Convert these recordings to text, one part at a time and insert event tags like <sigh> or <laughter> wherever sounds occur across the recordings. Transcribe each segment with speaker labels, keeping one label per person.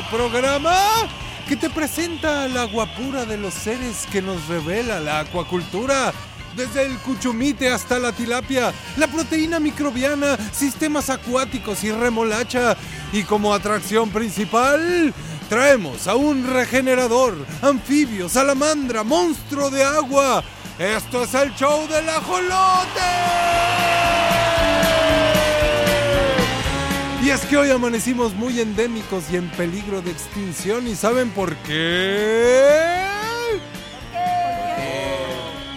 Speaker 1: Programa que te presenta la guapura de los seres que nos revela la acuacultura. Desde el cuchumite hasta la tilapia, la proteína microbiana, sistemas acuáticos y remolacha. Y como atracción principal, traemos a un regenerador, anfibio, salamandra, monstruo de agua. Esto es el show del ajolote. Y es que hoy amanecimos muy endémicos y en peligro de extinción. ¿Y saben por qué?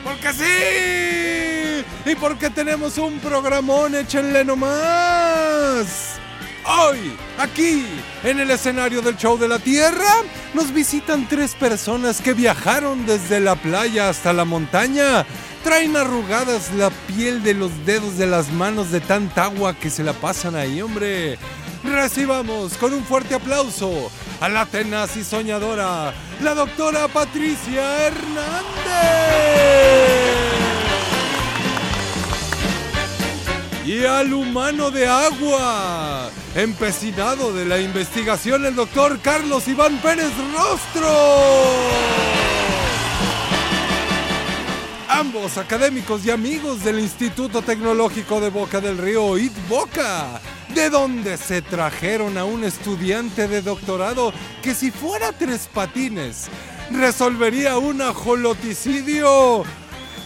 Speaker 1: Porque sí. Y porque tenemos un programón, échenle nomás. Hoy, aquí, en el escenario del show de la Tierra, nos visitan tres personas que viajaron desde la playa hasta la montaña. Traen arrugadas la piel de los dedos de las manos de tanta agua que se la pasan ahí, hombre. Recibamos con un fuerte aplauso a la tenaz y soñadora, la doctora Patricia Hernández. Y al humano de agua, empecinado de la investigación, el doctor Carlos Iván Pérez Rostro. Ambos académicos y amigos del Instituto Tecnológico de Boca del Río, ITBOCA, de donde se trajeron a un estudiante de doctorado que si fuera tres patines resolvería un ajoloticidio.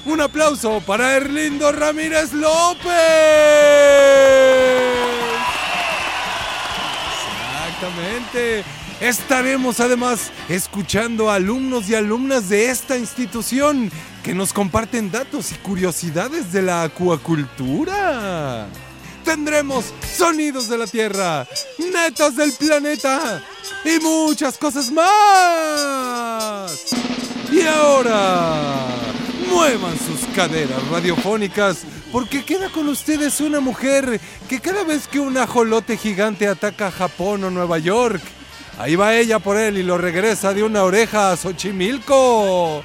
Speaker 1: Un aplauso para Erlindo Ramírez López. Exactamente. Estaremos además escuchando a alumnos y alumnas de esta institución que nos comparten datos y curiosidades de la acuacultura. Tendremos sonidos de la Tierra, netas del planeta y muchas cosas más. Y ahora, muevan sus caderas radiofónicas porque queda con ustedes una mujer que cada vez que un ajolote gigante ataca Japón o Nueva York, Ahí va ella por él y lo regresa de una oreja a Xochimilco.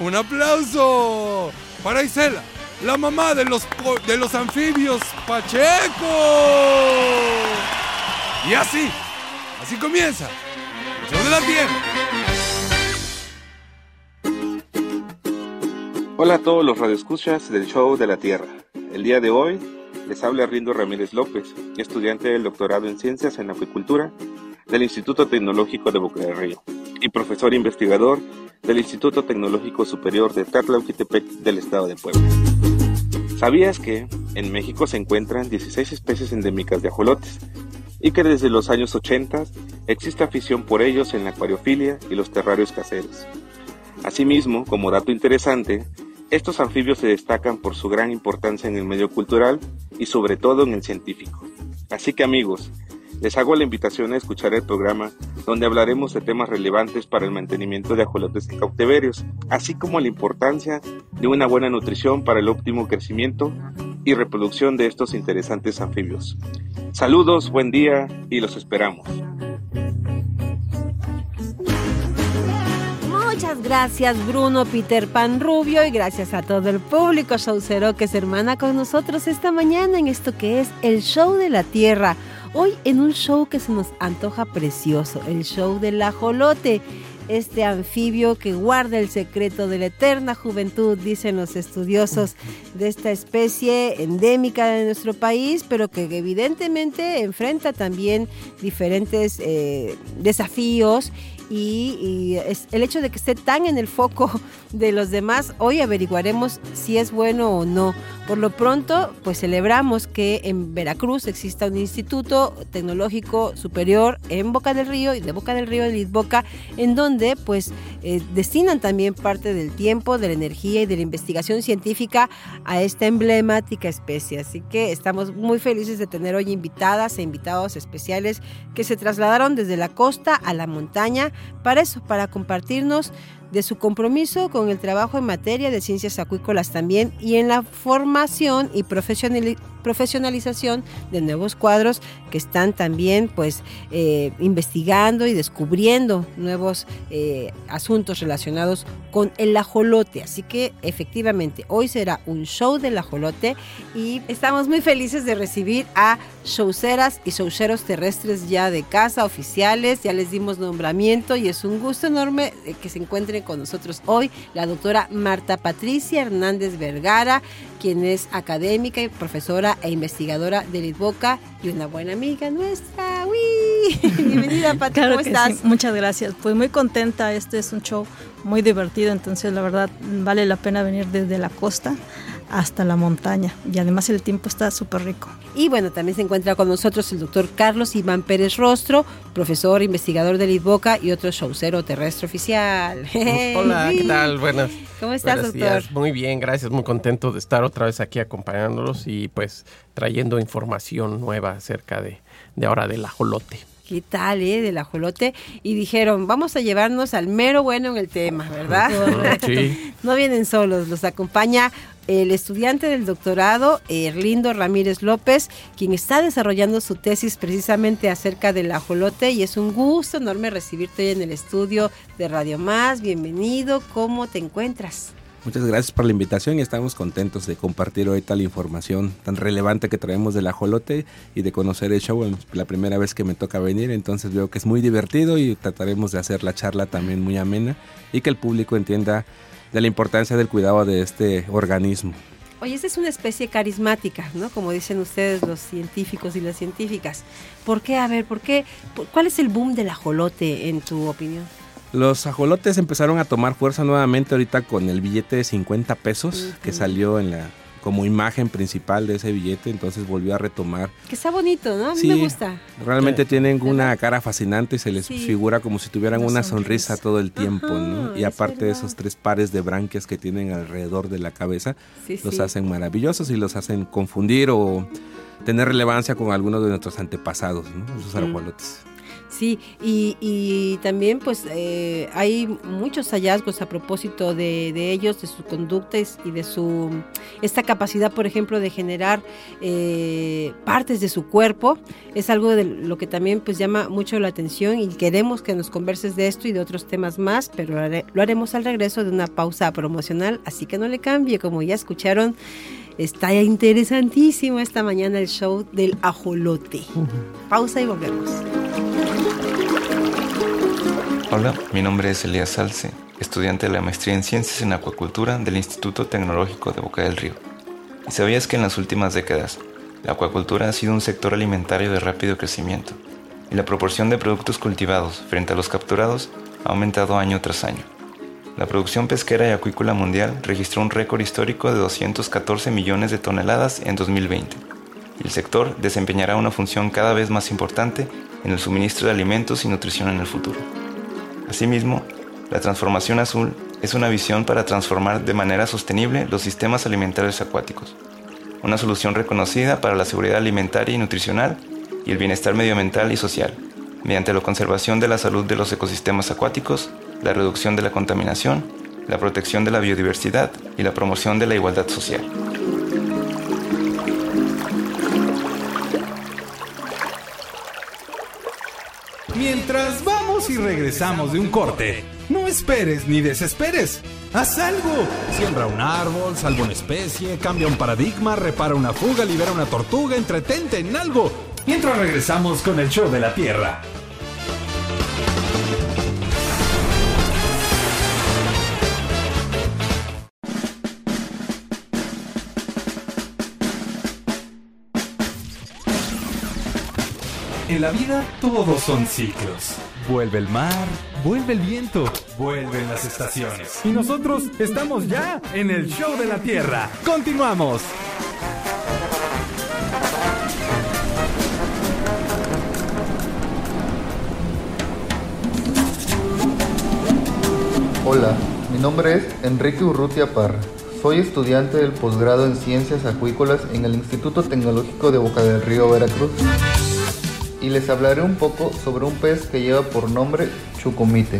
Speaker 1: Un aplauso para Isela, la mamá de los, de los anfibios Pacheco. Y así, así comienza el show de la tierra.
Speaker 2: Hola a todos los radioescuchas del show de la Tierra. El día de hoy les habla Rindo Ramírez López, estudiante del doctorado en Ciencias en Acuicultura del Instituto Tecnológico de Boca del Río y profesor investigador del Instituto Tecnológico Superior de Tatlauquitepec del Estado de Puebla. ¿Sabías que en México se encuentran 16 especies endémicas de ajolotes y que desde los años 80 existe afición por ellos en la acuariofilia y los terrarios caseros? Asimismo, como dato interesante, estos anfibios se destacan por su gran importancia en el medio cultural y sobre todo en el científico. Así que amigos, les hago la invitación a escuchar el programa donde hablaremos de temas relevantes para el mantenimiento de ajolotes en cautiverios, así como la importancia de una buena nutrición para el óptimo crecimiento y reproducción de estos interesantes anfibios. Saludos, buen día y los esperamos.
Speaker 3: Muchas gracias Bruno Peter Pan Rubio y gracias a todo el público showcero que se hermana con nosotros esta mañana en esto que es el show de la tierra. Hoy en un show que se nos antoja precioso, el show del ajolote, este anfibio que guarda el secreto de la eterna juventud, dicen los estudiosos de esta especie endémica de nuestro país, pero que evidentemente enfrenta también diferentes eh, desafíos y, es el hecho de que esté tan en el foco <laughs> de los demás, hoy averiguaremos si es bueno o no. Por lo pronto, pues celebramos que en Veracruz exista un instituto tecnológico superior en Boca del Río y de Boca del Río en Lisboca, en donde pues eh, destinan también parte del tiempo, de la energía y de la investigación científica a esta emblemática especie. Así que estamos muy felices de tener hoy invitadas e invitados especiales que se trasladaron desde la costa a la montaña para eso, para compartirnos de su compromiso con el trabajo en materia de ciencias acuícolas también y en la formación y profesionalización de nuevos cuadros que están también pues eh, investigando y descubriendo nuevos eh, asuntos relacionados con el ajolote. Así que efectivamente hoy será un show del ajolote y estamos muy felices de recibir a showceras y showceros terrestres ya de casa, oficiales, ya les dimos nombramiento y es un gusto enorme eh, que se encuentren con nosotros hoy la doctora Marta Patricia Hernández Vergara, quien es académica y profesora e investigadora de Litboca y una buena amiga nuestra. ¡Uy! <laughs> Bienvenida, Pati, ¿cómo estás?
Speaker 4: Muchas gracias. Pues muy contenta, este es un show muy divertido, entonces la verdad vale la pena venir desde la costa hasta la montaña y además el tiempo está súper rico.
Speaker 3: Y bueno, también se encuentra con nosotros el doctor Carlos Iván Pérez Rostro, profesor, investigador de Litboca y otro showcero terrestre oficial. <laughs>
Speaker 5: Hola, ¿qué tal? Buenas.
Speaker 3: ¿Cómo estás, doctor?
Speaker 5: Muy bien, gracias, muy contento de estar otra vez aquí acompañándolos y pues trayendo información nueva acerca de, de ahora del ajolote.
Speaker 3: ¿Qué tal, eh? Del ajolote. Y dijeron, vamos a llevarnos al mero bueno en el tema, ¿verdad? <laughs>
Speaker 5: Sí.
Speaker 3: no vienen solos, los acompaña el estudiante del doctorado, Erlindo Ramírez López, quien está desarrollando su tesis precisamente acerca del ajolote y es un gusto enorme recibirte hoy en el estudio de Radio Más. Bienvenido, ¿cómo te encuentras?
Speaker 6: Muchas gracias por la invitación y estamos contentos de compartir hoy tal información tan relevante que traemos del ajolote y de conocer el show. La primera vez que me toca venir, entonces veo que es muy divertido y trataremos de hacer la charla también muy amena y que el público entienda de la importancia del cuidado de este organismo.
Speaker 3: Oye, esta es una especie carismática, ¿no? Como dicen ustedes los científicos y las científicas. ¿Por qué? A ver, ¿por qué? ¿Cuál es el boom del ajolote en tu opinión?
Speaker 6: Los ajolotes empezaron a tomar fuerza nuevamente ahorita con el billete de 50 pesos que salió en la como imagen principal de ese billete, entonces volvió a retomar.
Speaker 3: Que está bonito, ¿no? A mí me gusta.
Speaker 6: Realmente tienen una cara fascinante y se les figura como si tuvieran una, sonrisa. todo el tiempo, ¿no? Y aparte de esos tres pares de branquias que tienen alrededor de la cabeza, los hacen maravillosos y los hacen confundir o tener relevancia con algunos de nuestros antepasados, ¿no? Esos ajolotes.
Speaker 3: Sí, y, también pues eh, hay muchos hallazgos a propósito de, ellos, de su conducta y de su esta capacidad, por ejemplo, de generar eh, partes de su cuerpo. Es algo de lo que también pues llama mucho la atención y queremos que nos converses de esto y de otros temas más, pero lo haremos al regreso de una pausa promocional, así que no le cambie, como ya escucharon. Está interesantísimo esta mañana el show del ajolote. Pausa y volvemos.
Speaker 7: Hola, mi nombre es Elías Salce, estudiante de la maestría en Ciencias en Acuacultura del Instituto Tecnológico de Boca del Río. ¿Y sabías que en las últimas décadas la acuacultura ha sido un sector alimentario de rápido crecimiento y la proporción de productos cultivados frente a los capturados ha aumentado año tras año? La producción pesquera y acuícola mundial registró un récord histórico de 214 millones de toneladas en 2020. Y el sector desempeñará una función cada vez más importante en el suministro de alimentos y nutrición en el futuro. Asimismo, la transformación azul es una visión para transformar de manera sostenible los sistemas alimentarios acuáticos, una solución reconocida para la seguridad alimentaria y nutricional y el bienestar medioambiental y social, mediante la conservación de la salud de los ecosistemas acuáticos, la reducción de la contaminación, la protección de la biodiversidad y la promoción de la igualdad social.
Speaker 8: Mientras vamos y regresamos de un corte, no esperes ni desesperes. Haz algo. Siembra un árbol, salva una especie, cambia un paradigma, repara una fuga, libera una tortuga, entretente en algo. Mientras regresamos con el show de la Tierra. La vida todos son ciclos. Vuelve el mar, vuelve el viento, vuelven las estaciones. Y nosotros estamos ya en el show de la Tierra. Continuamos.
Speaker 9: Hola, mi nombre es Enrique Urrutia Parra. Soy estudiante del posgrado en Ciencias Acuícolas en el Instituto Tecnológico de Boca del Río Veracruz. Y les hablaré un poco sobre un pez que lleva por nombre chucumite,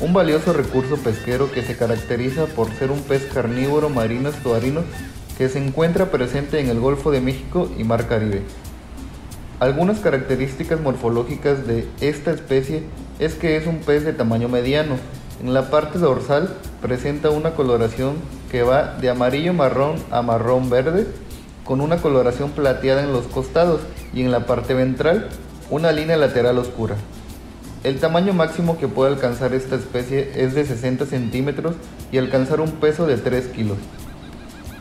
Speaker 9: un valioso recurso pesquero que se caracteriza por ser un pez carnívoro marino estuarino que se encuentra presente en el Golfo de México y Mar Caribe. Algunas características morfológicas de esta especie es que es un pez de tamaño mediano. En la parte dorsal presenta una coloración que va de amarillo marrón a marrón verde con una coloración plateada en los costados y en la parte ventral una línea lateral oscura. El tamaño máximo que puede alcanzar esta especie es de 60 centímetros y alcanzar un peso de 3 kilos.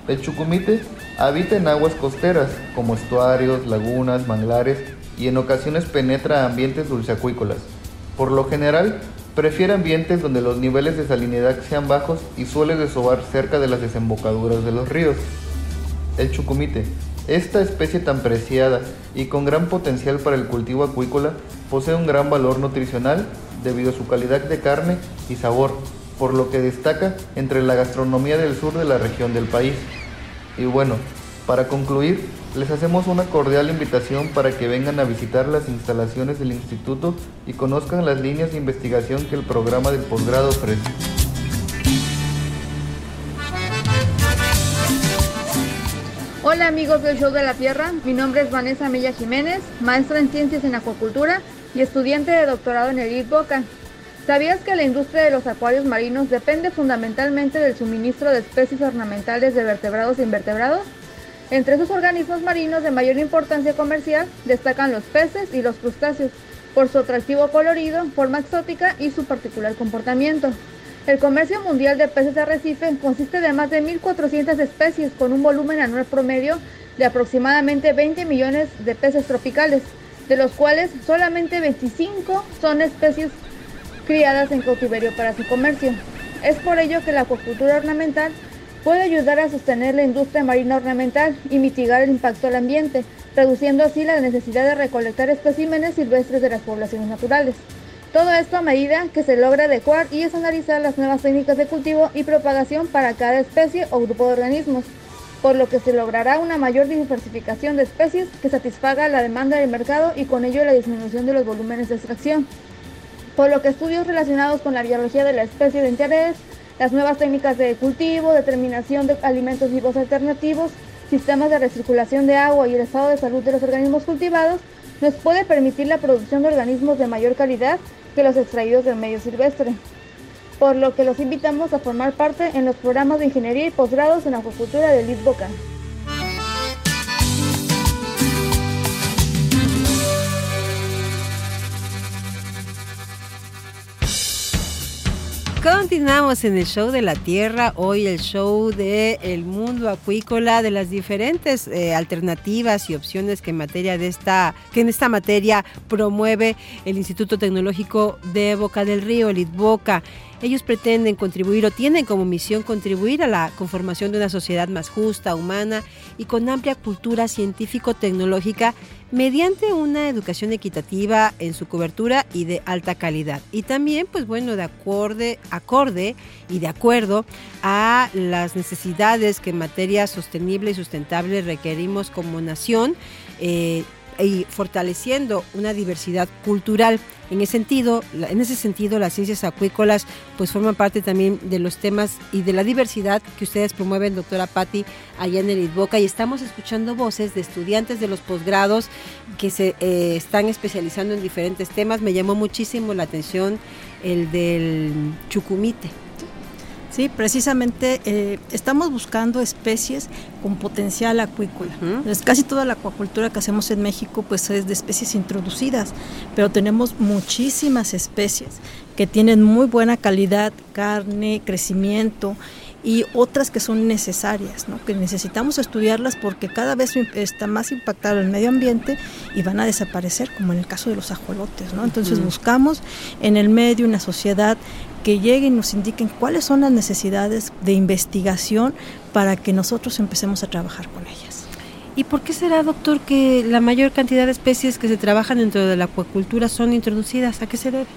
Speaker 9: El chucumite habita en aguas costeras como estuarios, lagunas, manglares y en ocasiones penetra a ambientes dulceacuícolas. Por lo general, prefiere ambientes donde los niveles de salinidad sean bajos y suele desovar cerca de las desembocaduras de los ríos. El chucumite, esta especie tan preciada y con gran potencial para el cultivo acuícola, posee un gran valor nutricional debido a su calidad de carne y sabor, por lo que destaca entre la gastronomía del sur de la región del país. Y bueno, para concluir, les hacemos una cordial invitación para que vengan a visitar las instalaciones del instituto y conozcan las líneas de investigación que el programa del posgrado ofrece.
Speaker 10: Hola amigos del Show de la Tierra, mi nombre es Vanessa Milla Jiménez, maestra en Ciencias en Acuacultura y estudiante de doctorado en el Boca. ¿Sabías que la industria de los acuarios marinos depende fundamentalmente del suministro de especies ornamentales de vertebrados e invertebrados? Entre esos organismos marinos de mayor importancia comercial destacan los peces y los crustáceos, por su atractivo colorido, forma exótica y su particular comportamiento. El comercio mundial de peces de arrecife consiste de más de 1.400 especies con un volumen anual promedio de aproximadamente 20 millones de peces tropicales, de los cuales solamente 25 son especies criadas en cautiverio para su comercio. Es por ello que la acuacultura ornamental puede ayudar a sostener la industria marina ornamental y mitigar el impacto al ambiente, reduciendo así la necesidad de recolectar especímenes silvestres de las poblaciones naturales. Todo esto a medida que se logra adecuar y estandarizar las nuevas técnicas de cultivo y propagación para cada especie o grupo de organismos, por lo que se logrará una mayor diversificación de especies que satisfaga la demanda del mercado y con ello la disminución de los volúmenes de extracción. Por lo que estudios relacionados con la biología de la especie de interés, las nuevas técnicas de cultivo, determinación de alimentos vivos alternativos, sistemas de recirculación de agua y el estado de salud de los organismos cultivados, nos puede permitir la producción de organismos de mayor calidad que los extraídos del medio silvestre. Por lo que los invitamos a formar parte en los programas de ingeniería y posgrados en acuacultura de Lisboca.
Speaker 3: Continuamos en el show de la Tierra, hoy el show de el mundo acuícola, de las diferentes eh, alternativas y opciones que en materia de esta, que en esta materia promueve el Instituto Tecnológico de Boca del Río, el. Ellos pretenden contribuir o tienen como misión contribuir a la conformación de una sociedad más justa, humana y con amplia cultura científico-tecnológica mediante una educación equitativa en su cobertura y de alta calidad. Y también, pues bueno, de acorde, acorde y de acuerdo a las necesidades que en materia sostenible y sustentable requerimos como nación. Eh, y fortaleciendo una diversidad cultural. En ese sentido, en ese sentido, las ciencias acuícolas pues forman parte también de los temas y de la diversidad que ustedes promueven, doctora Patti, allá en el ITBOCA. Y estamos escuchando voces de estudiantes de los posgrados que se eh, están especializando en diferentes temas. Me llamó muchísimo la atención el del chucumite.
Speaker 4: Sí, precisamente eh, estamos buscando especies con potencial acuícola. casi toda la acuacultura que hacemos en México pues es de especies introducidas, pero tenemos muchísimas especies que tienen muy buena calidad, carne, crecimiento y otras que son necesarias, ¿no? que necesitamos estudiarlas porque cada vez está más impactado el medio ambiente y van a desaparecer, como en el caso de los ajolotes. ¿no? Entonces buscamos en el medio, en la sociedad, que lleguen y nos indiquen cuáles son las necesidades de investigación para que nosotros empecemos a trabajar con ellas.
Speaker 3: ¿Y por qué será, doctor, que la mayor cantidad de especies que se trabajan dentro de la acuacultura son introducidas? ¿A qué se debe?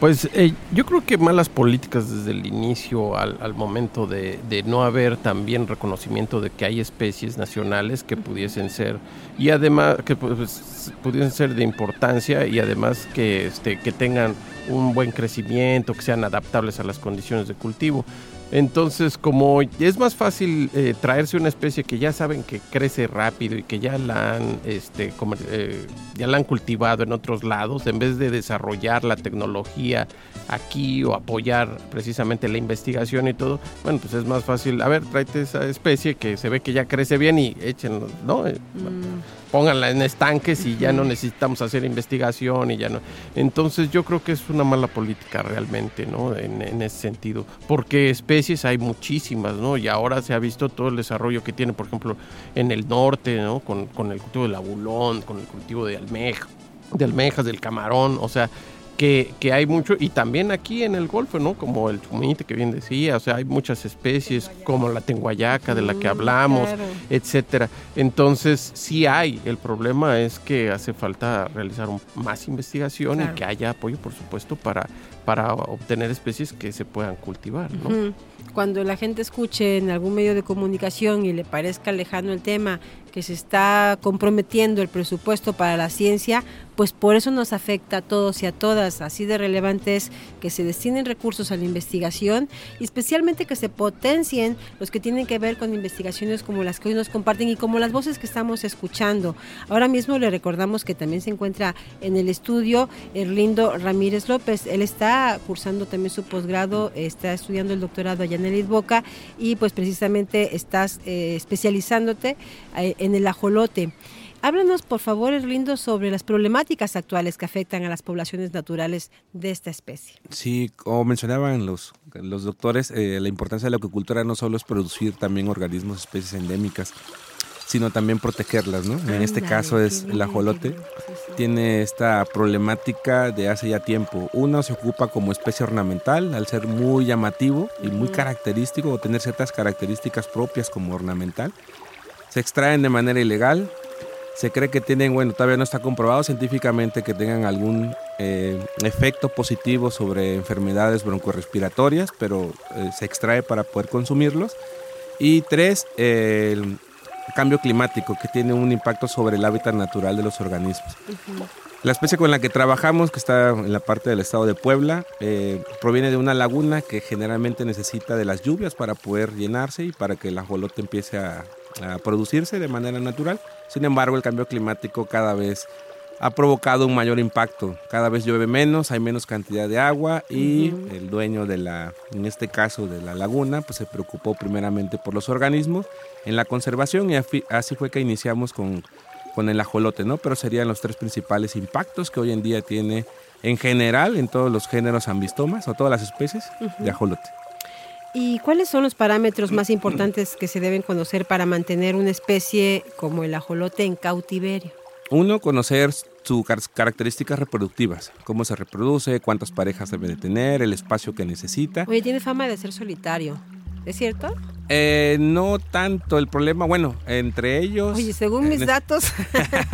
Speaker 5: Pues eh, yo creo que malas políticas desde el inicio al, momento de, no haber también reconocimiento de que hay especies nacionales que pudiesen ser y además que pues, pudiesen ser de importancia y además que este que tengan un buen crecimiento, que sean adaptables a las condiciones de cultivo. Entonces, como es más fácil eh, traerse una especie que ya saben que crece rápido y que ya la han, este, eh, ya la han cultivado en otros lados, en vez de desarrollar la tecnología aquí o apoyar precisamente la investigación y todo, bueno, pues es más fácil, a ver, tráete esa especie que se ve que ya crece bien y échenlo, ¿no? Eh, mm pónganla en estanques y ya no necesitamos hacer investigación y ya no. Entonces yo creo que es una mala política realmente, ¿no? En, ese sentido. Porque especies hay muchísimas, ¿no? Y ahora se ha visto todo el desarrollo que tiene, por ejemplo, en el norte, ¿no? Con, con el cultivo del abulón, con el cultivo de almeja, de almejas, del camarón, o sea, que, que, hay mucho, y también aquí en el Golfo, ¿no? Como el chumite que bien decía, o sea, hay muchas especies como la tenguayaca de la que hablamos, etcétera. Entonces, sí hay, el problema es que hace falta realizar más investigación y que haya apoyo, por supuesto, para, para obtener especies que se puedan cultivar, ¿no?
Speaker 3: Cuando la gente escuche en algún medio de comunicación y le parezca lejano el tema, que se está comprometiendo el presupuesto para la ciencia, pues por eso nos afecta a todos y a todas. Así de relevante es que se destinen recursos a la investigación y especialmente que se potencien los que tienen que ver con investigaciones como las que hoy nos comparten y como las voces que estamos escuchando. Ahora mismo le recordamos que también se encuentra en el estudio Erlindo Ramírez López. Él está cursando también su posgrado, está estudiando el doctorado el Boca y pues precisamente estás eh, especializándote eh, en el ajolote. Háblanos, por favor, Erlindo, sobre las problemáticas actuales que afectan a las poblaciones naturales de esta especie.
Speaker 6: Sí, como mencionaban los, los doctores, eh, la importancia de la acuicultura no solo es producir también organismos, especies endémicas, sino también protegerlas, ¿no? En este caso es el ajolote. Tiene esta problemática de hace ya tiempo. Uno se ocupa como especie ornamental al ser muy llamativo y muy característico o tener ciertas características propias como ornamental. Se extraen de manera ilegal, se cree que tienen, bueno, todavía no está comprobado científicamente que tengan algún eh, efecto positivo sobre enfermedades broncorespiratorias, pero eh, se extrae para poder consumirlos. Y tres, el cambio climático, que tiene un impacto sobre el hábitat natural de los organismos. La especie con la que trabajamos, que está en la parte del estado de Puebla, eh, proviene de una laguna que generalmente necesita de las lluvias para poder llenarse y para que el ajolote empiece a, a producirse de manera natural. Sin embargo, el cambio climático cada vez ha provocado un mayor impacto. Cada vez llueve menos, hay menos cantidad de agua y el dueño de la, en este caso de la laguna, pues se preocupó primeramente por los organismos en la conservación y así fue que iniciamos con, con el ajolote, ¿no? Pero serían los tres principales impactos que hoy en día tiene en general en todos los géneros ambistomas o todas las especies de ajolote.
Speaker 3: ¿Y cuáles son los parámetros más <clears throat> importantes que se deben conocer para mantener una especie como el ajolote en cautiverio?
Speaker 6: Uno, conocer sus características reproductivas, cómo se reproduce, cuántas parejas debe de tener, el espacio que necesita.
Speaker 3: Oye, tiene fama de ser solitario. ¿Es cierto?
Speaker 6: Eh, no tanto el problema, bueno, entre ellos...
Speaker 3: Oye, según mis datos...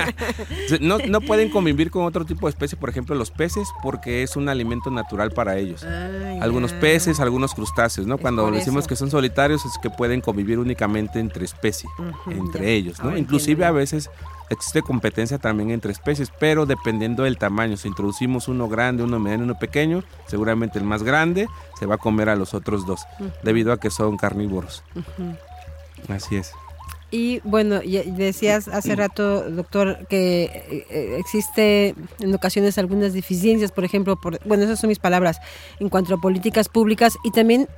Speaker 3: <laughs>
Speaker 6: no, no, pueden convivir con otro tipo de especie, por ejemplo los peces, porque es un alimento natural para ellos. algunos peces, algunos crustáceos, ¿no? Cuando decimos que son solitarios es que pueden convivir únicamente entre especies, entre ellos, ¿no? Inclusive a veces existe competencia también entre especies, pero dependiendo del tamaño. Si introducimos uno grande, uno mediano, uno pequeño, seguramente el más grande se va a comer a los otros dos, debido a que son carnívoros. Así es.
Speaker 3: Y bueno, decías hace rato, doctor, que eh, eh, existe en ocasiones algunas deficiencias, por ejemplo, por, bueno, esas son mis palabras, en cuanto a políticas públicas y también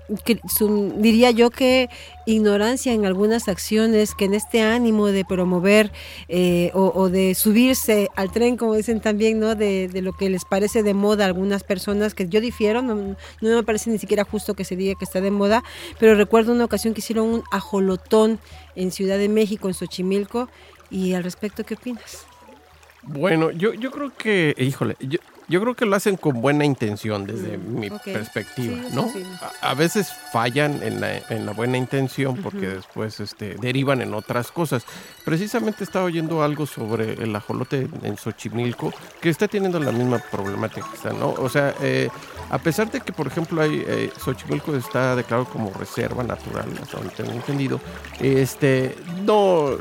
Speaker 3: diría yo que ignorancia en algunas acciones que en este ánimo de promover eh, o, de subirse al tren, como dicen también, ¿no? De, lo que les parece de moda a algunas personas, que yo difiero, no, no me parece ni siquiera justo que se diga que está de moda, pero recuerdo una ocasión que hicieron un ajolotón en Ciudad de México, en Xochimilco, y al respecto, ¿qué opinas?
Speaker 5: Bueno, yo, yo creo que, híjole, Yo creo que lo hacen con buena intención desde
Speaker 3: Mm,
Speaker 5: mi perspectiva,
Speaker 3: Sí,
Speaker 5: ¿no? A, a veces fallan en la, en la buena intención porque después este, derivan en otras cosas. Precisamente estaba oyendo algo sobre el ajolote en Xochimilco que está teniendo la misma problemática ¿no? O sea, eh, a pesar de que, por ejemplo, hay, eh, Xochimilco está declarado como reserva natural, hasta donde tengo entendido, este, no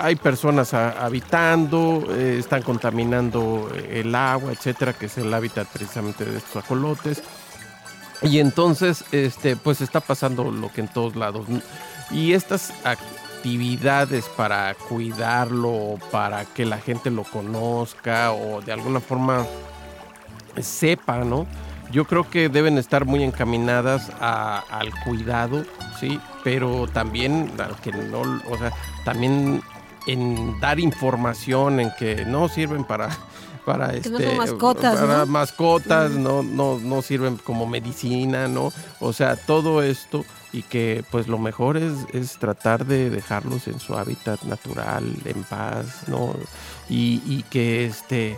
Speaker 5: hay personas habitando, eh, están contaminando el agua, etcétera, que es el hábitat precisamente de estos ajolotes. Y entonces, este, pues está pasando lo que en todos lados. Y estas actividades para cuidarlo, para que la gente lo conozca o de alguna forma sepa, ¿no? Yo creo que deben estar muy encaminadas al cuidado, sí, pero también a que no, o sea, también en dar información en que no sirven para para
Speaker 3: no
Speaker 5: este
Speaker 3: son mascotas,
Speaker 5: para
Speaker 3: ¿no?
Speaker 5: mascotas, no no no sirven como medicina, ¿no? O sea, todo esto y que pues lo mejor es, es tratar de dejarlos en su hábitat natural, en paz, ¿no? Y, y que este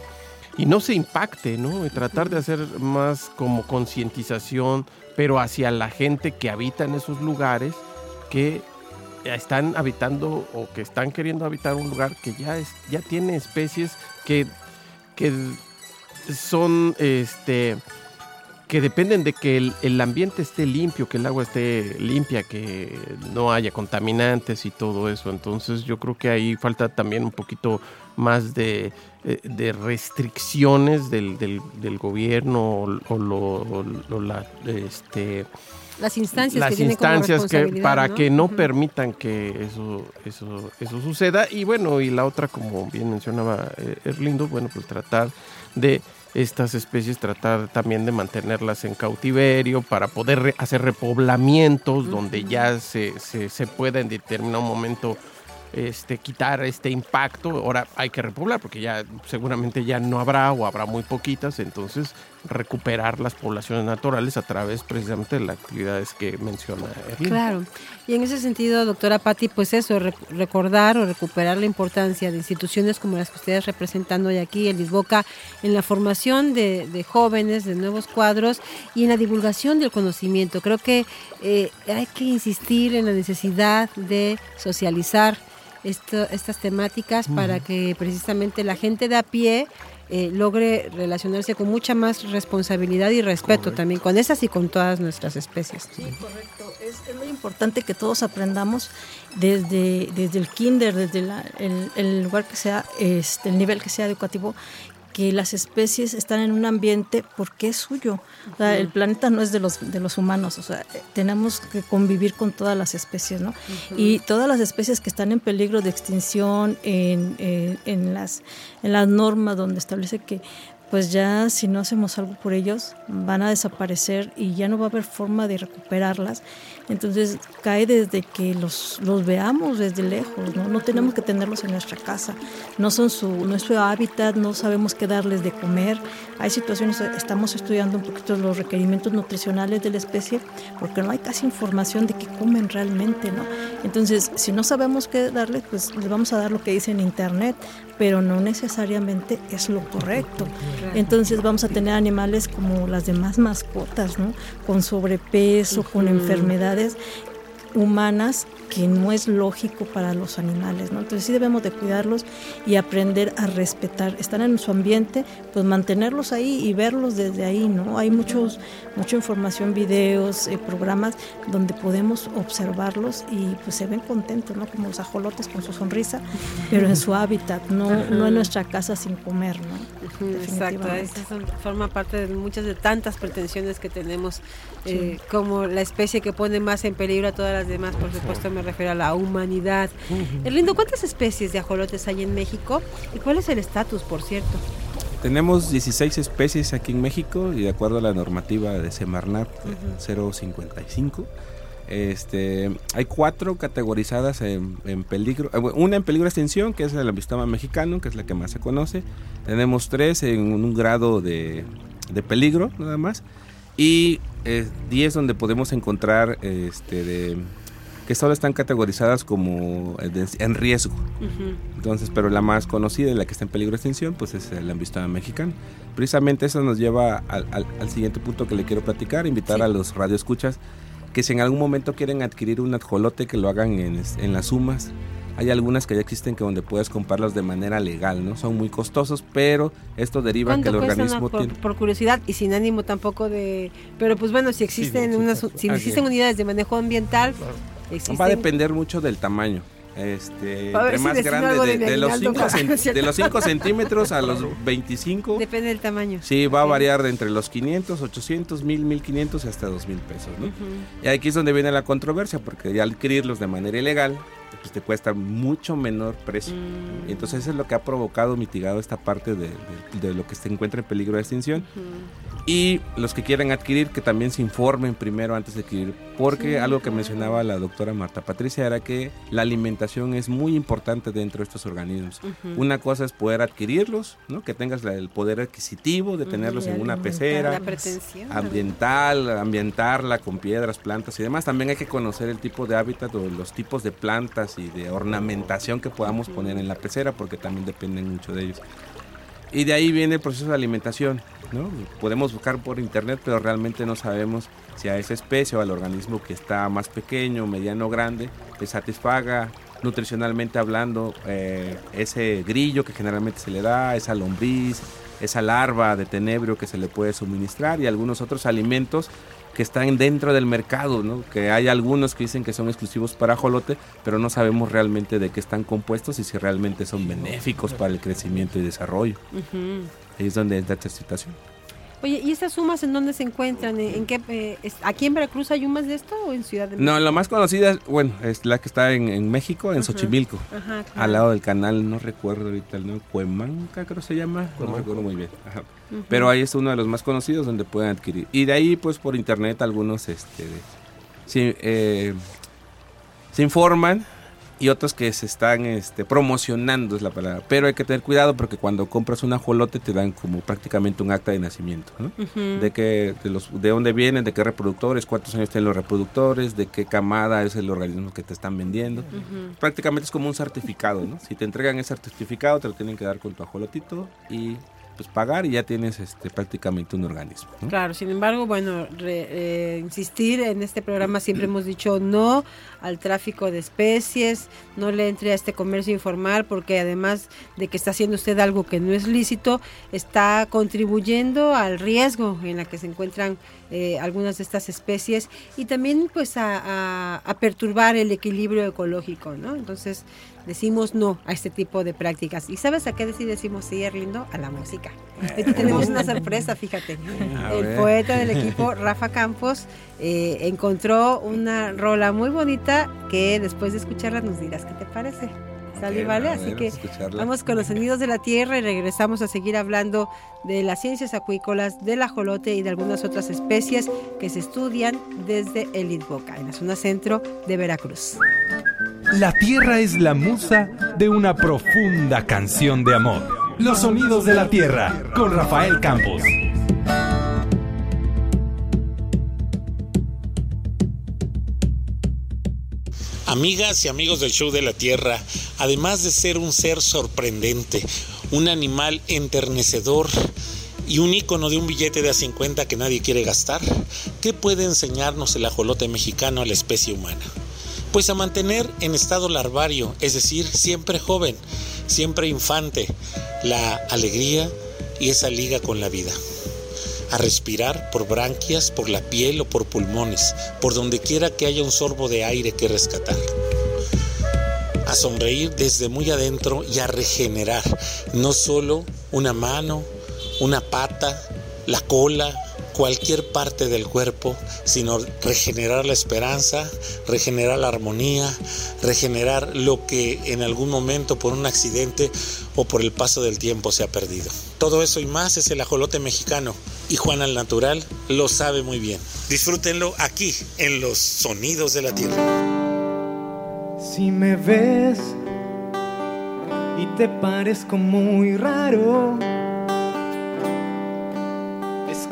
Speaker 5: y no se impacte, ¿no? Y tratar de hacer más como concientización, pero hacia la gente que habita en esos lugares que están habitando o que están queriendo habitar un lugar que ya es, ya tiene especies que, que son este que dependen de que el, ambiente esté limpio, que el agua esté limpia, que no haya contaminantes y todo eso. Entonces yo creo que ahí falta también un poquito más de, eh, de restricciones del, del- gobierno o, o lo, este,
Speaker 3: Las instancias
Speaker 5: las
Speaker 3: que tienen como
Speaker 5: instancias que para
Speaker 3: ¿no?
Speaker 5: que no permitan que eso eso eso suceda y bueno y la otra como bien mencionaba eh, Erlindo bueno pues tratar de estas especies tratar también de mantenerlas en cautiverio para poder re- hacer repoblamientos donde ya se, se, se pueda en determinado momento este, quitar este impacto. Ahora hay que repoblar porque ya seguramente ya no habrá o habrá muy poquitas, entonces recuperar las poblaciones naturales a través precisamente de las actividades que menciona Erlín.
Speaker 3: Claro. Y en ese sentido, doctora Patti, pues eso, rec- recordar o recuperar la importancia de instituciones como las que ustedes representan hoy aquí, el Lisboca, en la formación de, de jóvenes, de nuevos cuadros y en la divulgación del conocimiento. Creo que eh, hay que insistir en la necesidad de socializar esto- estas temáticas para que precisamente la gente de a pie eh, logre relacionarse con mucha más responsabilidad y respeto también con esas y con todas nuestras especies.
Speaker 4: Sí, correcto. Es, es muy importante que todos aprendamos desde, desde el kinder, desde la- el, el lugar que sea, este, el nivel que sea educativo, que las especies están en un ambiente porque es suyo. O sea, el planeta no es de los, de los humanos, o sea, eh, tenemos que convivir con todas las especies, ¿no? Y todas las especies que están en peligro de extinción, en, en- en las, en las normas donde establece que pues ya si no hacemos algo por ellos van a desaparecer y ya no va a haber forma de recuperarlas. Entonces cae desde que los, los veamos desde lejos, ¿no? no tenemos que tenerlos en nuestra casa, no son su, nuestro hábitat, no sabemos qué darles de comer. Hay situaciones, estamos estudiando un poquito los requerimientos nutricionales de la especie porque no hay casi información de qué comen realmente, ¿no? Entonces, si no sabemos qué darles, pues les vamos a dar lo que dice en internet, pero no necesariamente es lo correcto. Entonces vamos a tener animales como las demás mascotas, ¿no? Con sobrepeso, con enfermedades humanas que no es lógico para los animales, ¿no? Entonces sí debemos de cuidarlos y aprender a respetar, estar en su ambiente, pues mantenerlos ahí y verlos desde ahí, ¿no? Hay muchos, mucha información, videos, eh, programas donde podemos observarlos y pues se ven contentos, ¿no? Como los ajolotes con su sonrisa, pero en su hábitat, no, no en nuestra casa sin comer, ¿no?
Speaker 3: Exacto, son- forma parte de muchas de tantas pretensiones que tenemos, eh, como la especie que pone más en peligro a todas las demás, por supuesto me refiero a la humanidad. Erlindo, ¿cuántas especies de ajolotes hay en México? ¿Y cuál es el estatus, por cierto?
Speaker 6: Tenemos 16 especies aquí en México y de acuerdo a la normativa de Semarnat eh, 055, este, hay cuatro categorizadas en, en peligro. eh, Una en peligro de extinción, que es el ambistoma mexicano, que es la que más se conoce. Tenemos tres en un grado de, de peligro, nada más. Y eh, 10 donde podemos encontrar este, de que solo están categorizadas como en riesgo. Entonces, pero la más conocida y la que está en peligro de extinción, pues es el ambistoma mexicano. Precisamente eso nos lleva al, siguiente punto que le quiero platicar, invitar a los radioescuchas que si en algún momento quieren adquirir un adjolote, que lo hagan en, en las sumas hay algunas que ya existen que donde puedes comprarlos de manera legal, ¿no? Son muy costosos, pero esto deriva que el organismo
Speaker 3: por, por, curiosidad y sin ánimo tampoco de, pero pues bueno, si existen unas, si existen unidades de manejo ambiental,
Speaker 6: va a depender mucho del tamaño. Este, entre más grande, de, los 5 <laughs> de los 5 centímetros a los 25.
Speaker 3: Depende del tamaño.
Speaker 6: Sí, va a variar de entre los 500, 800, 1000, 1500 y hasta 2000 pesos. ¿no? Y aquí es donde viene la controversia, porque ya adquirirlos de manera ilegal, pues te cuesta mucho menor precio. Mm. Entonces eso es lo que ha provocado, mitigado esta parte de, lo que se encuentra en peligro de extinción. Y los que quieren adquirir, que también se informen primero antes de adquirir, porque algo que mencionaba la doctora Marta Patricia era que la alimentación es muy importante dentro de estos organismos. Una cosa es poder adquirirlos, ¿no? que tengas el poder adquisitivo de tenerlos en una pecera, ambiental, ambientarla con piedras, plantas y demás. También hay que conocer el tipo de hábitat o los tipos de plantas y de ornamentación que podamos poner en la pecera, porque también dependen mucho de ellos. Y de ahí viene el proceso de alimentación. ¿no? Podemos buscar por internet, pero realmente no sabemos si a esa especie o al organismo que está más pequeño, mediano, grande, le satisfaga nutricionalmente hablando eh, ese grillo que generalmente se le da, esa lombriz, esa larva de tenebrio que se le puede suministrar y algunos otros alimentos que están dentro del mercado, ¿no? que hay algunos que dicen que son exclusivos para jolote, pero no sabemos realmente de qué están compuestos y si realmente son benéficos para el crecimiento y desarrollo. Ahí es donde está esta situación.
Speaker 3: Oye, ¿y estas sumas en dónde se encuentran? ¿En qué, eh, ¿Aquí en Veracruz hay más de esto o en Ciudad de México?
Speaker 6: No, la más conocida, bueno, es la que está en, México, en Xochimilco, al lado del canal, no recuerdo ahorita el nombre, Cuemanca creo que se llama, no recuerdo muy bien. Pero ahí es uno de los más conocidos donde pueden adquirir. Y de ahí, pues por internet, algunos este, eh, se informan y otros que se están este, promocionando, es la palabra. Pero hay que tener cuidado porque cuando compras un ajolote te dan como prácticamente un acta de nacimiento, De que, de, los, de dónde vienen, de qué reproductores, cuántos años tienen los reproductores, de qué camada es el organismo que te están vendiendo. Prácticamente es como un certificado, ¿no? Si te entregan ese certificado te lo tienen que dar con tu ajolotito y pues pagar y ya tienes este prácticamente un organismo.
Speaker 3: Claro, sin embargo, bueno, eh, insistir en este programa siempre hemos dicho no al tráfico de especies, no le entre a este comercio informal porque además de que está haciendo usted algo que no es lícito, está contribuyendo al riesgo en la que se encuentran eh, algunas de estas especies y también pues a perturbar el equilibrio ecológico, ¿no? Entonces, decimos no a este tipo de prácticas. ¿Y sabes a qué decir decimos sí, Erlindo? A la música. Hoy tenemos una sorpresa, fíjate. El poeta del equipo, Rafa Campos, eh, encontró una rola muy bonita que después de escucharla nos dirás qué te parece. ¿Sale, vale? Así que vamos con los sonidos de la tierra y regresamos a seguir hablando de las ciencias acuícolas, del ajolote y de algunas otras especies que se estudian desde el Itboca, en la zona centro de Veracruz.
Speaker 8: La tierra es la musa de una profunda canción de amor. Los sonidos de la tierra con Rafael Campos.
Speaker 11: Amigas y amigos del Show de la Tierra, además de ser un ser sorprendente, un animal enternecedor y un icono de un billete de a 50 que nadie quiere gastar, ¿qué puede enseñarnos el ajolote mexicano a la especie humana? Pues a mantener en estado larvario, es decir, siempre joven, siempre infante, la alegría y esa liga con la vida. A respirar por branquias, por la piel o por pulmones, por donde quiera que haya un sorbo de aire que rescatar. A sonreír desde muy adentro y a regenerar, no solo una mano, una pata, la cola, cualquier parte del cuerpo, sino regenerar la esperanza, regenerar la armonía, regenerar lo que en algún momento por un accidente o por el paso del tiempo se ha perdido. Todo eso y más es el ajolote mexicano y Juan al Natural lo sabe muy bien. Disfrútenlo aquí en los sonidos de la tierra.
Speaker 12: Si me ves y te parezco muy raro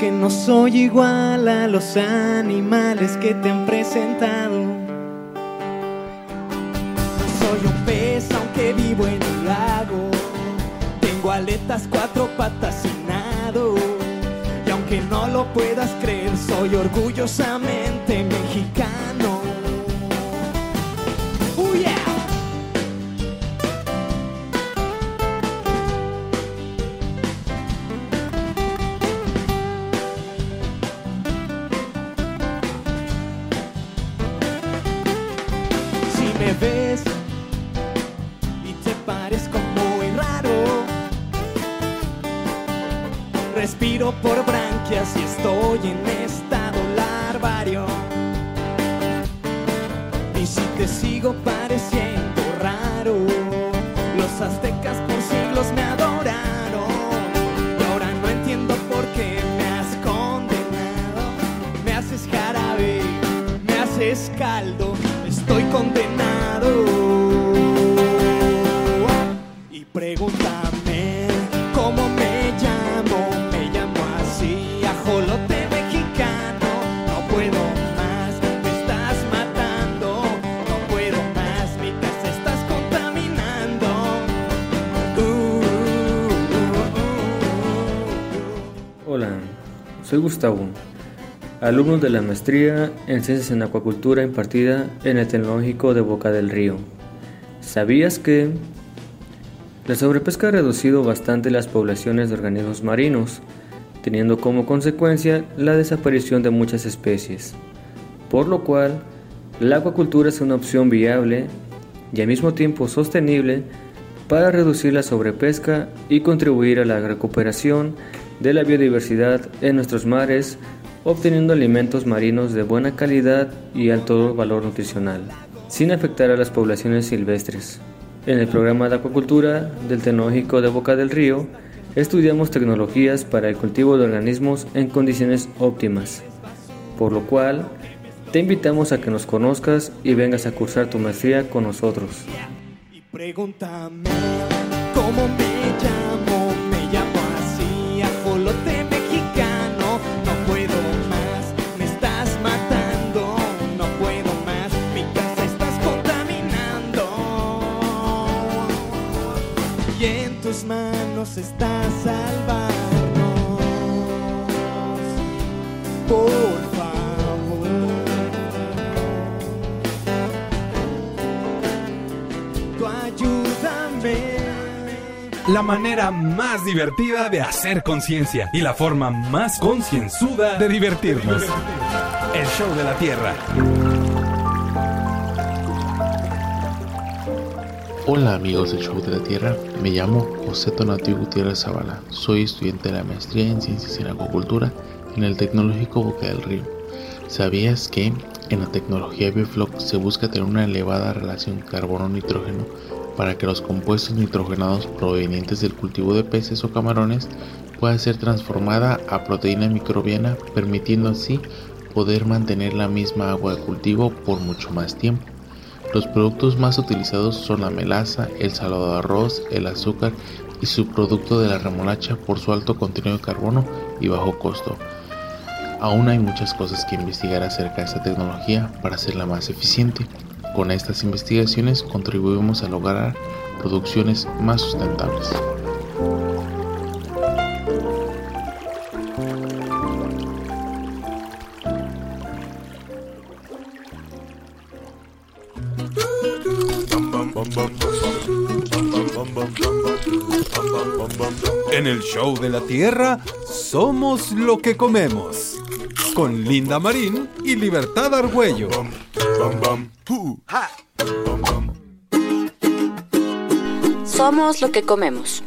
Speaker 12: que no soy igual a los animales que te han presentado. Soy un pez aunque vivo en un lago. Tengo aletas, cuatro patas y nado. Y aunque no lo puedas creer, soy orgullosamente ves y te parezco muy raro, respiro por branquias y estoy en estado larvario. Y si te sigo pareciendo raro, los aztecas por siglos me adoraron. Y ahora no entiendo por qué me has condenado. Me haces jarabe, me haces caldo, condenado. Y pregúntame cómo me llamo, me llamo así, ajolote mexicano. No puedo más, me estás matando, no puedo más, mi casa estás contaminando.
Speaker 13: Hola, soy Gustavo, alumno de la maestría en Ciencias en Acuacultura impartida en el Tecnológico de Boca del Río. ¿Sabías que la sobrepesca ha reducido bastante las poblaciones de organismos marinos, teniendo como consecuencia la desaparición de muchas especies? Por lo cual, la acuacultura es una opción viable y al mismo tiempo sostenible para reducir la sobrepesca y contribuir a la recuperación de la biodiversidad en nuestros mares, obteniendo alimentos marinos de buena calidad y alto valor nutricional, sin afectar a las poblaciones silvestres. En el programa de acuacultura del Tecnológico de Boca del Río, estudiamos tecnologías para el cultivo de organismos en condiciones óptimas, por lo cual te invitamos a que nos conozcas y vengas a cursar tu maestría con nosotros.
Speaker 12: Pregúntame está salvarnos. Por favor. Tú ayúdame.
Speaker 8: La manera más divertida de hacer conciencia y la forma más concienzuda de divertirnos. El show de la Tierra.
Speaker 14: Hola amigos del Show de la Tierra, me llamo José Tonatiuh Gutiérrez Zavala, soy estudiante de la maestría en Ciencias en Acuacultura en el Tecnológico Boca del Río. ¿Sabías que en la tecnología Biofloc se busca tener una elevada relación carbono-nitrógeno para que los compuestos nitrogenados provenientes del cultivo de peces o camarones pueda ser transformada a proteína microbiana, permitiendo así poder mantener la misma agua de cultivo por mucho más tiempo? Los productos más utilizados son la melaza, el salado de arroz, el azúcar y subproducto de la remolacha por su alto contenido de carbono y bajo costo. Aún hay muchas cosas que investigar acerca de esta tecnología para hacerla más eficiente. Con estas investigaciones contribuimos a lograr producciones más sustentables.
Speaker 1: En el show de la Tierra, somos lo que comemos. Con Linda Marín y Libertad Argüello.
Speaker 15: Somos lo que comemos.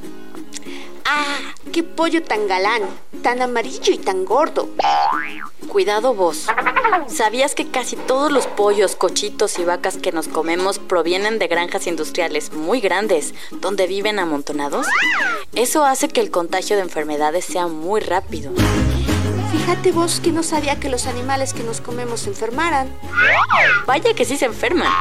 Speaker 16: ¡Ah! ¡Qué pollo tan galán! Tan amarillo y tan gordo.
Speaker 15: Cuidado vos. ¿Sabías que casi todos los pollos, cochitos y vacas que nos comemos provienen de granjas industriales muy grandes, donde viven amontonados? Eso hace que el contagio de enfermedades sea muy rápido.
Speaker 16: Fíjate vos que no sabía que los animales que nos comemos se enfermaran.
Speaker 15: Vaya que sí se enferman.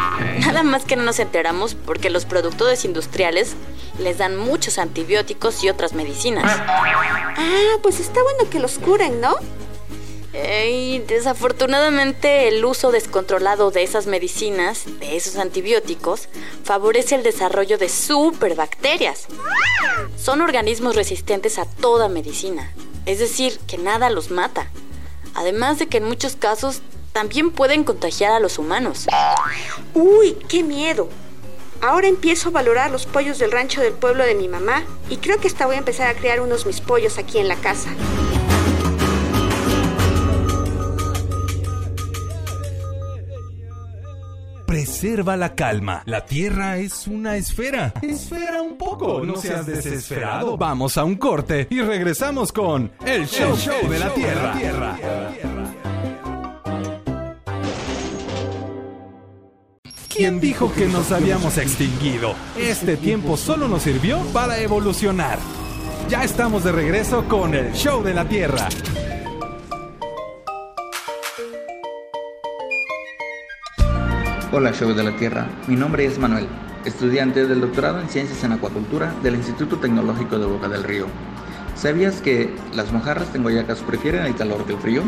Speaker 15: Nada más que no nos enteramos porque los productores industriales les dan muchos antibióticos y otras medicinas.
Speaker 16: Ah, pues está bueno que los curen, ¿no?
Speaker 15: Eh, Y desafortunadamente el uso descontrolado de esas medicinas, de esos antibióticos, favorece el desarrollo de superbacterias. Son organismos resistentes a toda medicina, es decir, que nada los mata. Además de que en muchos casos también pueden contagiar a los humanos.
Speaker 16: Uy, qué miedo. Ahora empiezo a valorar los pollos del rancho del pueblo de mi mamá y creo que hasta voy a empezar a criar unos mis pollos aquí en la casa.
Speaker 8: Preserva la calma. La Tierra es una esfera. Esfera un poco. No seas desesperado. Vamos a un corte y regresamos con El Show, show de la Tierra. ¿Quién dijo que nos habíamos extinguido? Este tiempo solo nos sirvió para evolucionar. Ya estamos de regreso con el Show de la Tierra.
Speaker 17: Hola Show de la Tierra, mi nombre es Manuel, estudiante del doctorado en Ciencias en Acuacultura del Instituto Tecnológico de Boca del Río. ¿Sabías que las mojarras tengoyacas prefieren el calor que el frío?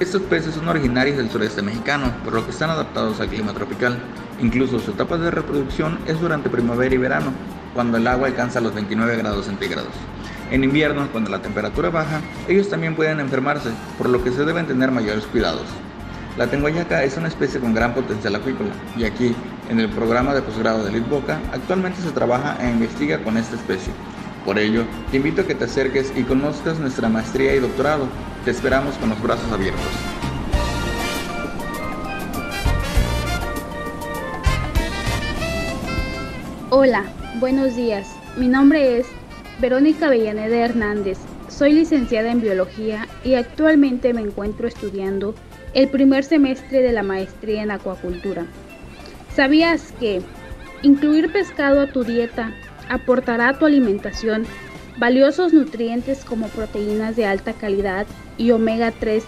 Speaker 17: Estos peces son originarios del sureste mexicano, por lo que están adaptados al clima tropical. Incluso su etapa de reproducción es durante primavera y verano, cuando el agua alcanza los 29 grados centígrados. En invierno, cuando la temperatura baja, ellos también pueden enfermarse, por lo que se deben tener mayores cuidados. La tenguayaca es una especie con gran potencial acuícola y aquí, en el programa de posgrado de Litboca, actualmente se trabaja e investiga con esta especie. Por ello, te invito a que te acerques y conozcas nuestra maestría y doctorado. Te esperamos con los brazos abiertos.
Speaker 18: Hola, buenos días. Mi nombre es Verónica Avellaneda Hernández. Soy licenciada en biología y actualmente me encuentro estudiando el primer semestre de la maestría en acuacultura. ¿Sabías que incluir pescado a tu dieta aportará a tu alimentación valiosos nutrientes como proteínas de alta calidad y omega 3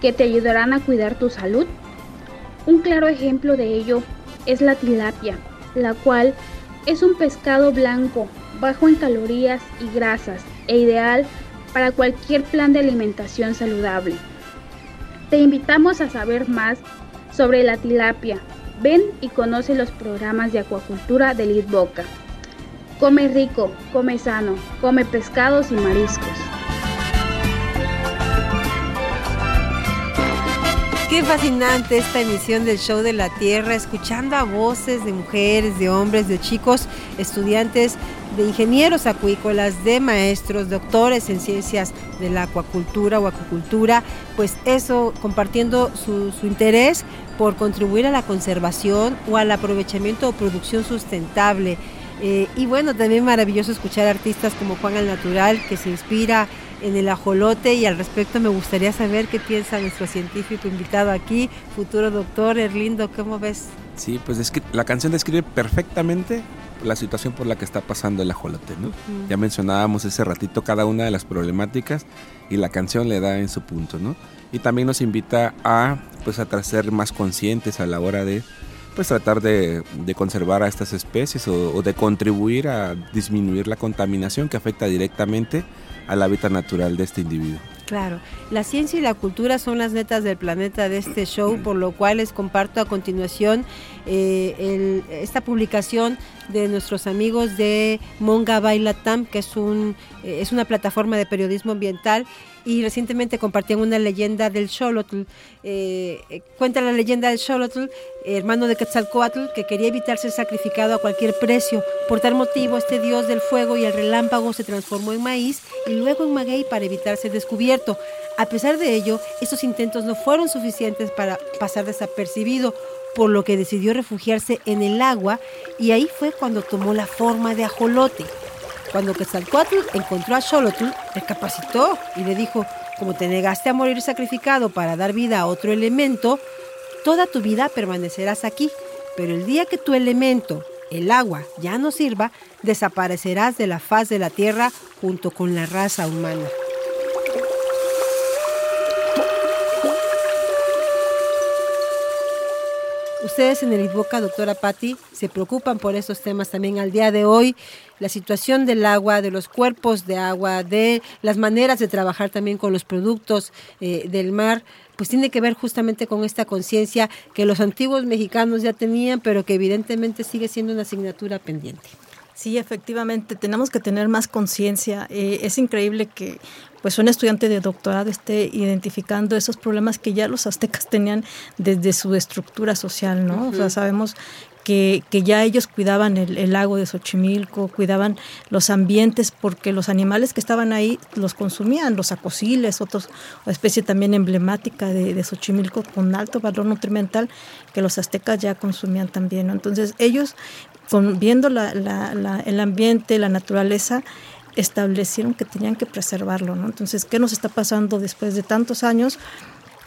Speaker 18: que te ayudarán a cuidar tu salud? Un claro ejemplo de ello es la tilapia, la cual es un pescado blanco, bajo en calorías y grasas e ideal para cualquier plan de alimentación saludable. Te invitamos a saber más sobre la tilapia. Ven y conoce los programas de acuacultura de Litboca. Come rico, come sano, come pescados y mariscos.
Speaker 3: Qué fascinante esta emisión del Show de la Tierra, escuchando a voces de mujeres, de hombres, de chicos, estudiantes, de ingenieros acuícolas, de maestros, doctores en ciencias de la acuacultura o acuicultura, pues eso compartiendo su, su interés por contribuir a la conservación o al aprovechamiento o producción sustentable. Eh, y bueno, también maravilloso escuchar artistas como Juan el Natural, que se inspira en el ajolote y al respecto me gustaría saber qué piensa nuestro científico invitado aquí, futuro doctor Erlindo, ¿cómo ves?
Speaker 6: Sí, pues la canción describe perfectamente la situación por la que está pasando el ajolote. Ya mencionábamos ese ratito cada una de las problemáticas y la canción le da en su punto, ¿no? Y también nos invita a pues a ser más conscientes a la hora de pues tratar de, de conservar a estas especies o, o de contribuir a disminuir la contaminación que afecta directamente al hábitat natural de este individuo.
Speaker 3: Claro, la ciencia y la cultura son las netas del planeta de este show, por lo cual les comparto a continuación eh, esta publicación de nuestros amigos de Monga Bailatam, que es, un, eh, es una plataforma de periodismo ambiental y recientemente compartían una leyenda del Xolotl. Eh, cuenta la leyenda del Xolotl, hermano de Quetzalcoatl, que quería evitar ser sacrificado a cualquier precio. Por tal motivo, este dios del fuego y el relámpago se transformó en maíz y luego en maguey para evitar ser descubierto. A pesar de ello, estos intentos no fueron suficientes para pasar desapercibido, por lo que decidió refugiarse en el agua y ahí fue cuando tomó la forma de ajolote. Cuando Quetzalcoatl encontró a Xolotl, recapacitó y le dijo, como te negaste a morir sacrificado para dar vida a otro elemento, toda tu vida permanecerás aquí, pero el día que tu elemento, el agua, ya no sirva, desaparecerás de la faz de la tierra junto con la raza humana. Ustedes en el IDBOCA, doctora Patti, se preocupan por estos temas también al día de hoy, la situación del agua, de los cuerpos de agua, de las maneras de trabajar también con los productos eh, del mar, pues tiene que ver justamente con esta conciencia que los antiguos mexicanos ya tenían, pero que evidentemente sigue siendo una asignatura pendiente.
Speaker 4: Sí, efectivamente, tenemos que tener más conciencia. Eh, es increíble que pues un estudiante de doctorado esté identificando esos problemas que ya los aztecas tenían desde su estructura social, ¿no? O sea, sabemos que, que, ya ellos cuidaban el, lago de Xochimilco, cuidaban los ambientes porque los animales que estaban ahí los consumían, los acosiles, otros especie también emblemática de, de Xochimilco con alto valor nutrimental que los aztecas ya consumían también. ¿no? Entonces ellos viendo el ambiente, la naturaleza, establecieron que tenían que preservarlo. ¿no? Entonces, ¿qué nos está pasando después de tantos años,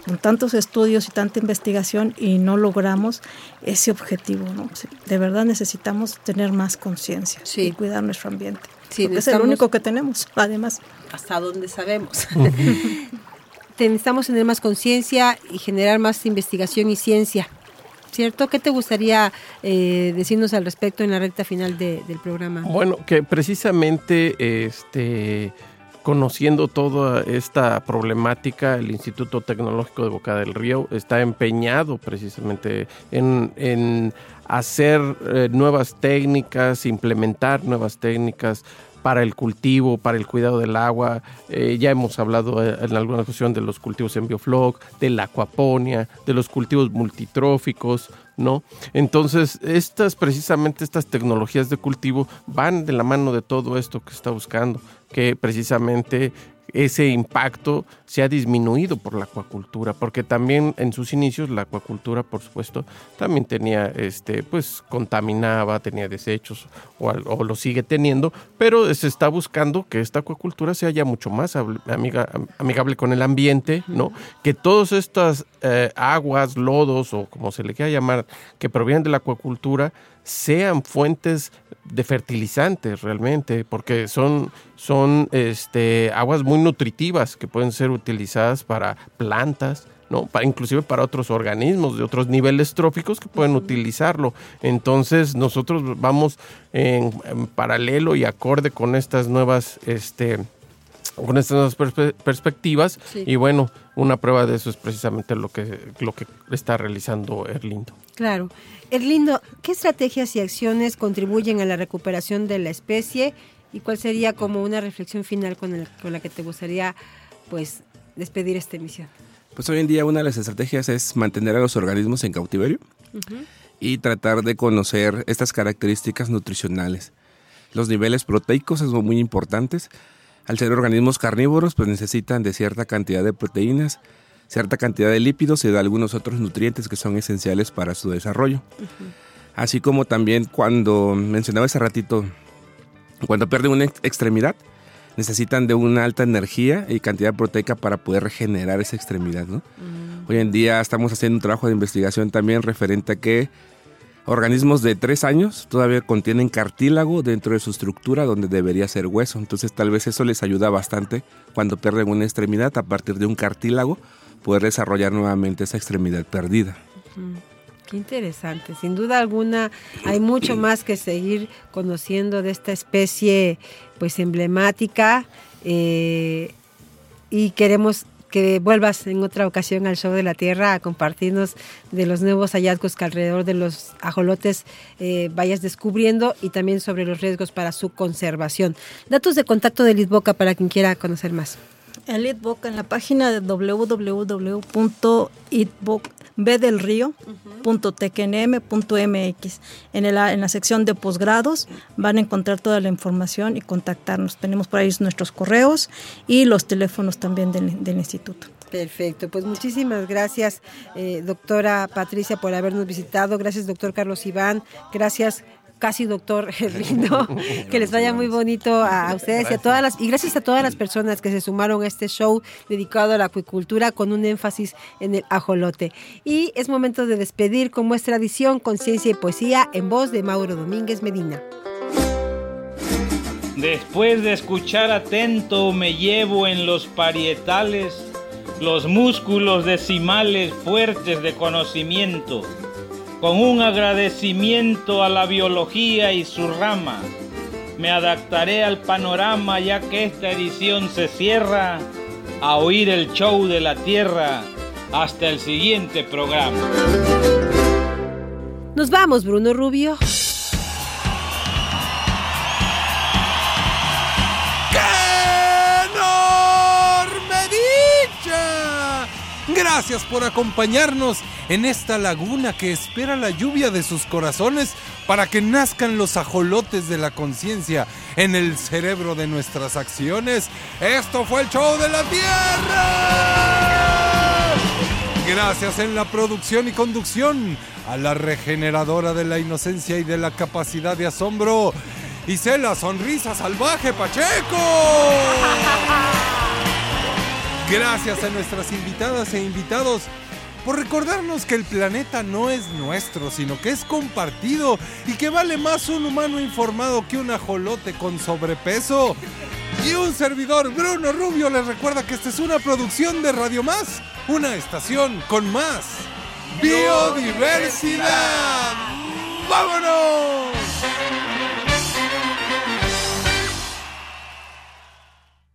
Speaker 4: con tantos estudios y tanta investigación y no logramos ese objetivo? ¿no? De verdad necesitamos tener más conciencia y cuidar nuestro ambiente. Sí, es el único que tenemos, además.
Speaker 3: Hasta donde sabemos. <laughs> necesitamos tener más conciencia y generar más investigación y ciencia ¿cierto? ¿Qué te gustaría eh, decirnos al respecto en la recta final del programa?
Speaker 5: Bueno, que precisamente este conociendo toda esta problemática, el Instituto Tecnológico de Boca del Río está empeñado precisamente en, hacer eh, nuevas técnicas, implementar nuevas técnicas para el cultivo, para el cuidado del agua. Eh, ya hemos hablado eh, en alguna ocasión de los cultivos en bioflog, de la acuaponia, de los cultivos multitróficos, ¿no? Entonces, estas precisamente estas tecnologías de cultivo van de la mano de todo esto que está buscando, que precisamente ese impacto se ha disminuido por la acuacultura, porque también en sus inicios la acuacultura, por supuesto, también tenía, este, pues contaminaba, tenía desechos o, o lo sigue teniendo, pero se está buscando que esta acuacultura sea ya mucho más amiga, amigable con el ambiente, ¿no? Que todas estas eh, aguas, lodos o como se le quiera llamar, que provienen de la acuacultura, sean fuentes de fertilizantes realmente, porque son, son este, aguas muy nutritivas que pueden ser utilizadas para plantas, ¿no? Para, inclusive para otros organismos de otros niveles tróficos que pueden utilizarlo. Entonces nosotros vamos en, paralelo y acorde con estas nuevas este, con estas nuevas perspectivas y bueno, una prueba de eso es precisamente lo que, lo que está realizando Erlindo.
Speaker 3: Claro. Erlindo, ¿qué estrategias y acciones contribuyen a la recuperación de la especie y cuál sería como una reflexión final con, con la que te gustaría pues despedir esta emisión?
Speaker 6: Pues hoy en día una de las estrategias es mantener a los organismos en cautiverio y tratar de conocer estas características nutricionales. Los niveles proteicos son muy importantes al ser organismos carnívoros, pues necesitan de cierta cantidad de proteínas, cierta cantidad de lípidos y de algunos otros nutrientes que son esenciales para su desarrollo. Así como también cuando mencionaba hace ratito, cuando pierden una extremidad, necesitan de una alta energía y cantidad proteica para poder regenerar esa extremidad. ¿no? Mm. Hoy en día estamos haciendo un trabajo de investigación también referente a que organismos de tres años todavía contienen cartílago dentro de su estructura donde debería ser hueso. Entonces tal vez eso les ayuda bastante cuando pierden una extremidad a partir de un cartílago poder desarrollar nuevamente esa extremidad perdida.
Speaker 3: Qué interesante. Sin duda alguna hay mucho más que seguir conociendo de esta especie pues emblemática eh, y queremos que vuelvas en otra ocasión al Show de la Tierra a compartirnos de los nuevos hallazgos que alrededor de los ajolotes eh, vayas descubriendo y también sobre los riesgos para su conservación. Datos de contacto de Litboca para quien quiera conocer más.
Speaker 4: El Litboca en la página de www.itboca bdelrío.tecnm.mx. En, en la sección de posgrados van a encontrar toda la información y contactarnos. Tenemos por ahí nuestros correos y los teléfonos también del, del instituto.
Speaker 3: Perfecto, pues muchísimas gracias, eh, doctora Patricia, por habernos visitado. Gracias, doctor Carlos Iván. Gracias, casi doctor <laughs> Lindo. que les vaya muy bonito a, ustedes y a todas las y gracias a todas las personas que se sumaron a este show dedicado a la acuicultura con un énfasis en el ajolote. Y es momento de despedir como es tradición conciencia y poesía en voz de Mauro Domínguez Medina.
Speaker 19: Después de escuchar atento me llevo en los parietales los músculos decimales fuertes de conocimiento con un agradecimiento a la biología y su rama. Me adaptaré al panorama ya que esta edición se cierra a oír el show de la Tierra. Hasta el siguiente programa.
Speaker 3: Nos vamos, Bruno Rubio.
Speaker 1: Gracias por acompañarnos en esta laguna que espera la lluvia de sus corazones para que nazcan los ajolotes de la conciencia en el cerebro de nuestras acciones. Esto fue el show de la Tierra. Gracias en la producción y conducción a la regeneradora de la inocencia y de la capacidad de asombro. Isela Sonrisa Salvaje Pacheco. <laughs> Gracias a nuestras invitadas e invitados por recordarnos que el planeta no es nuestro, sino que es compartido y que vale más un humano informado que un ajolote con sobrepeso. Y un servidor, Bruno Rubio, les recuerda que esta es una producción de Radio Más, una estación con más biodiversidad. ¡Vámonos!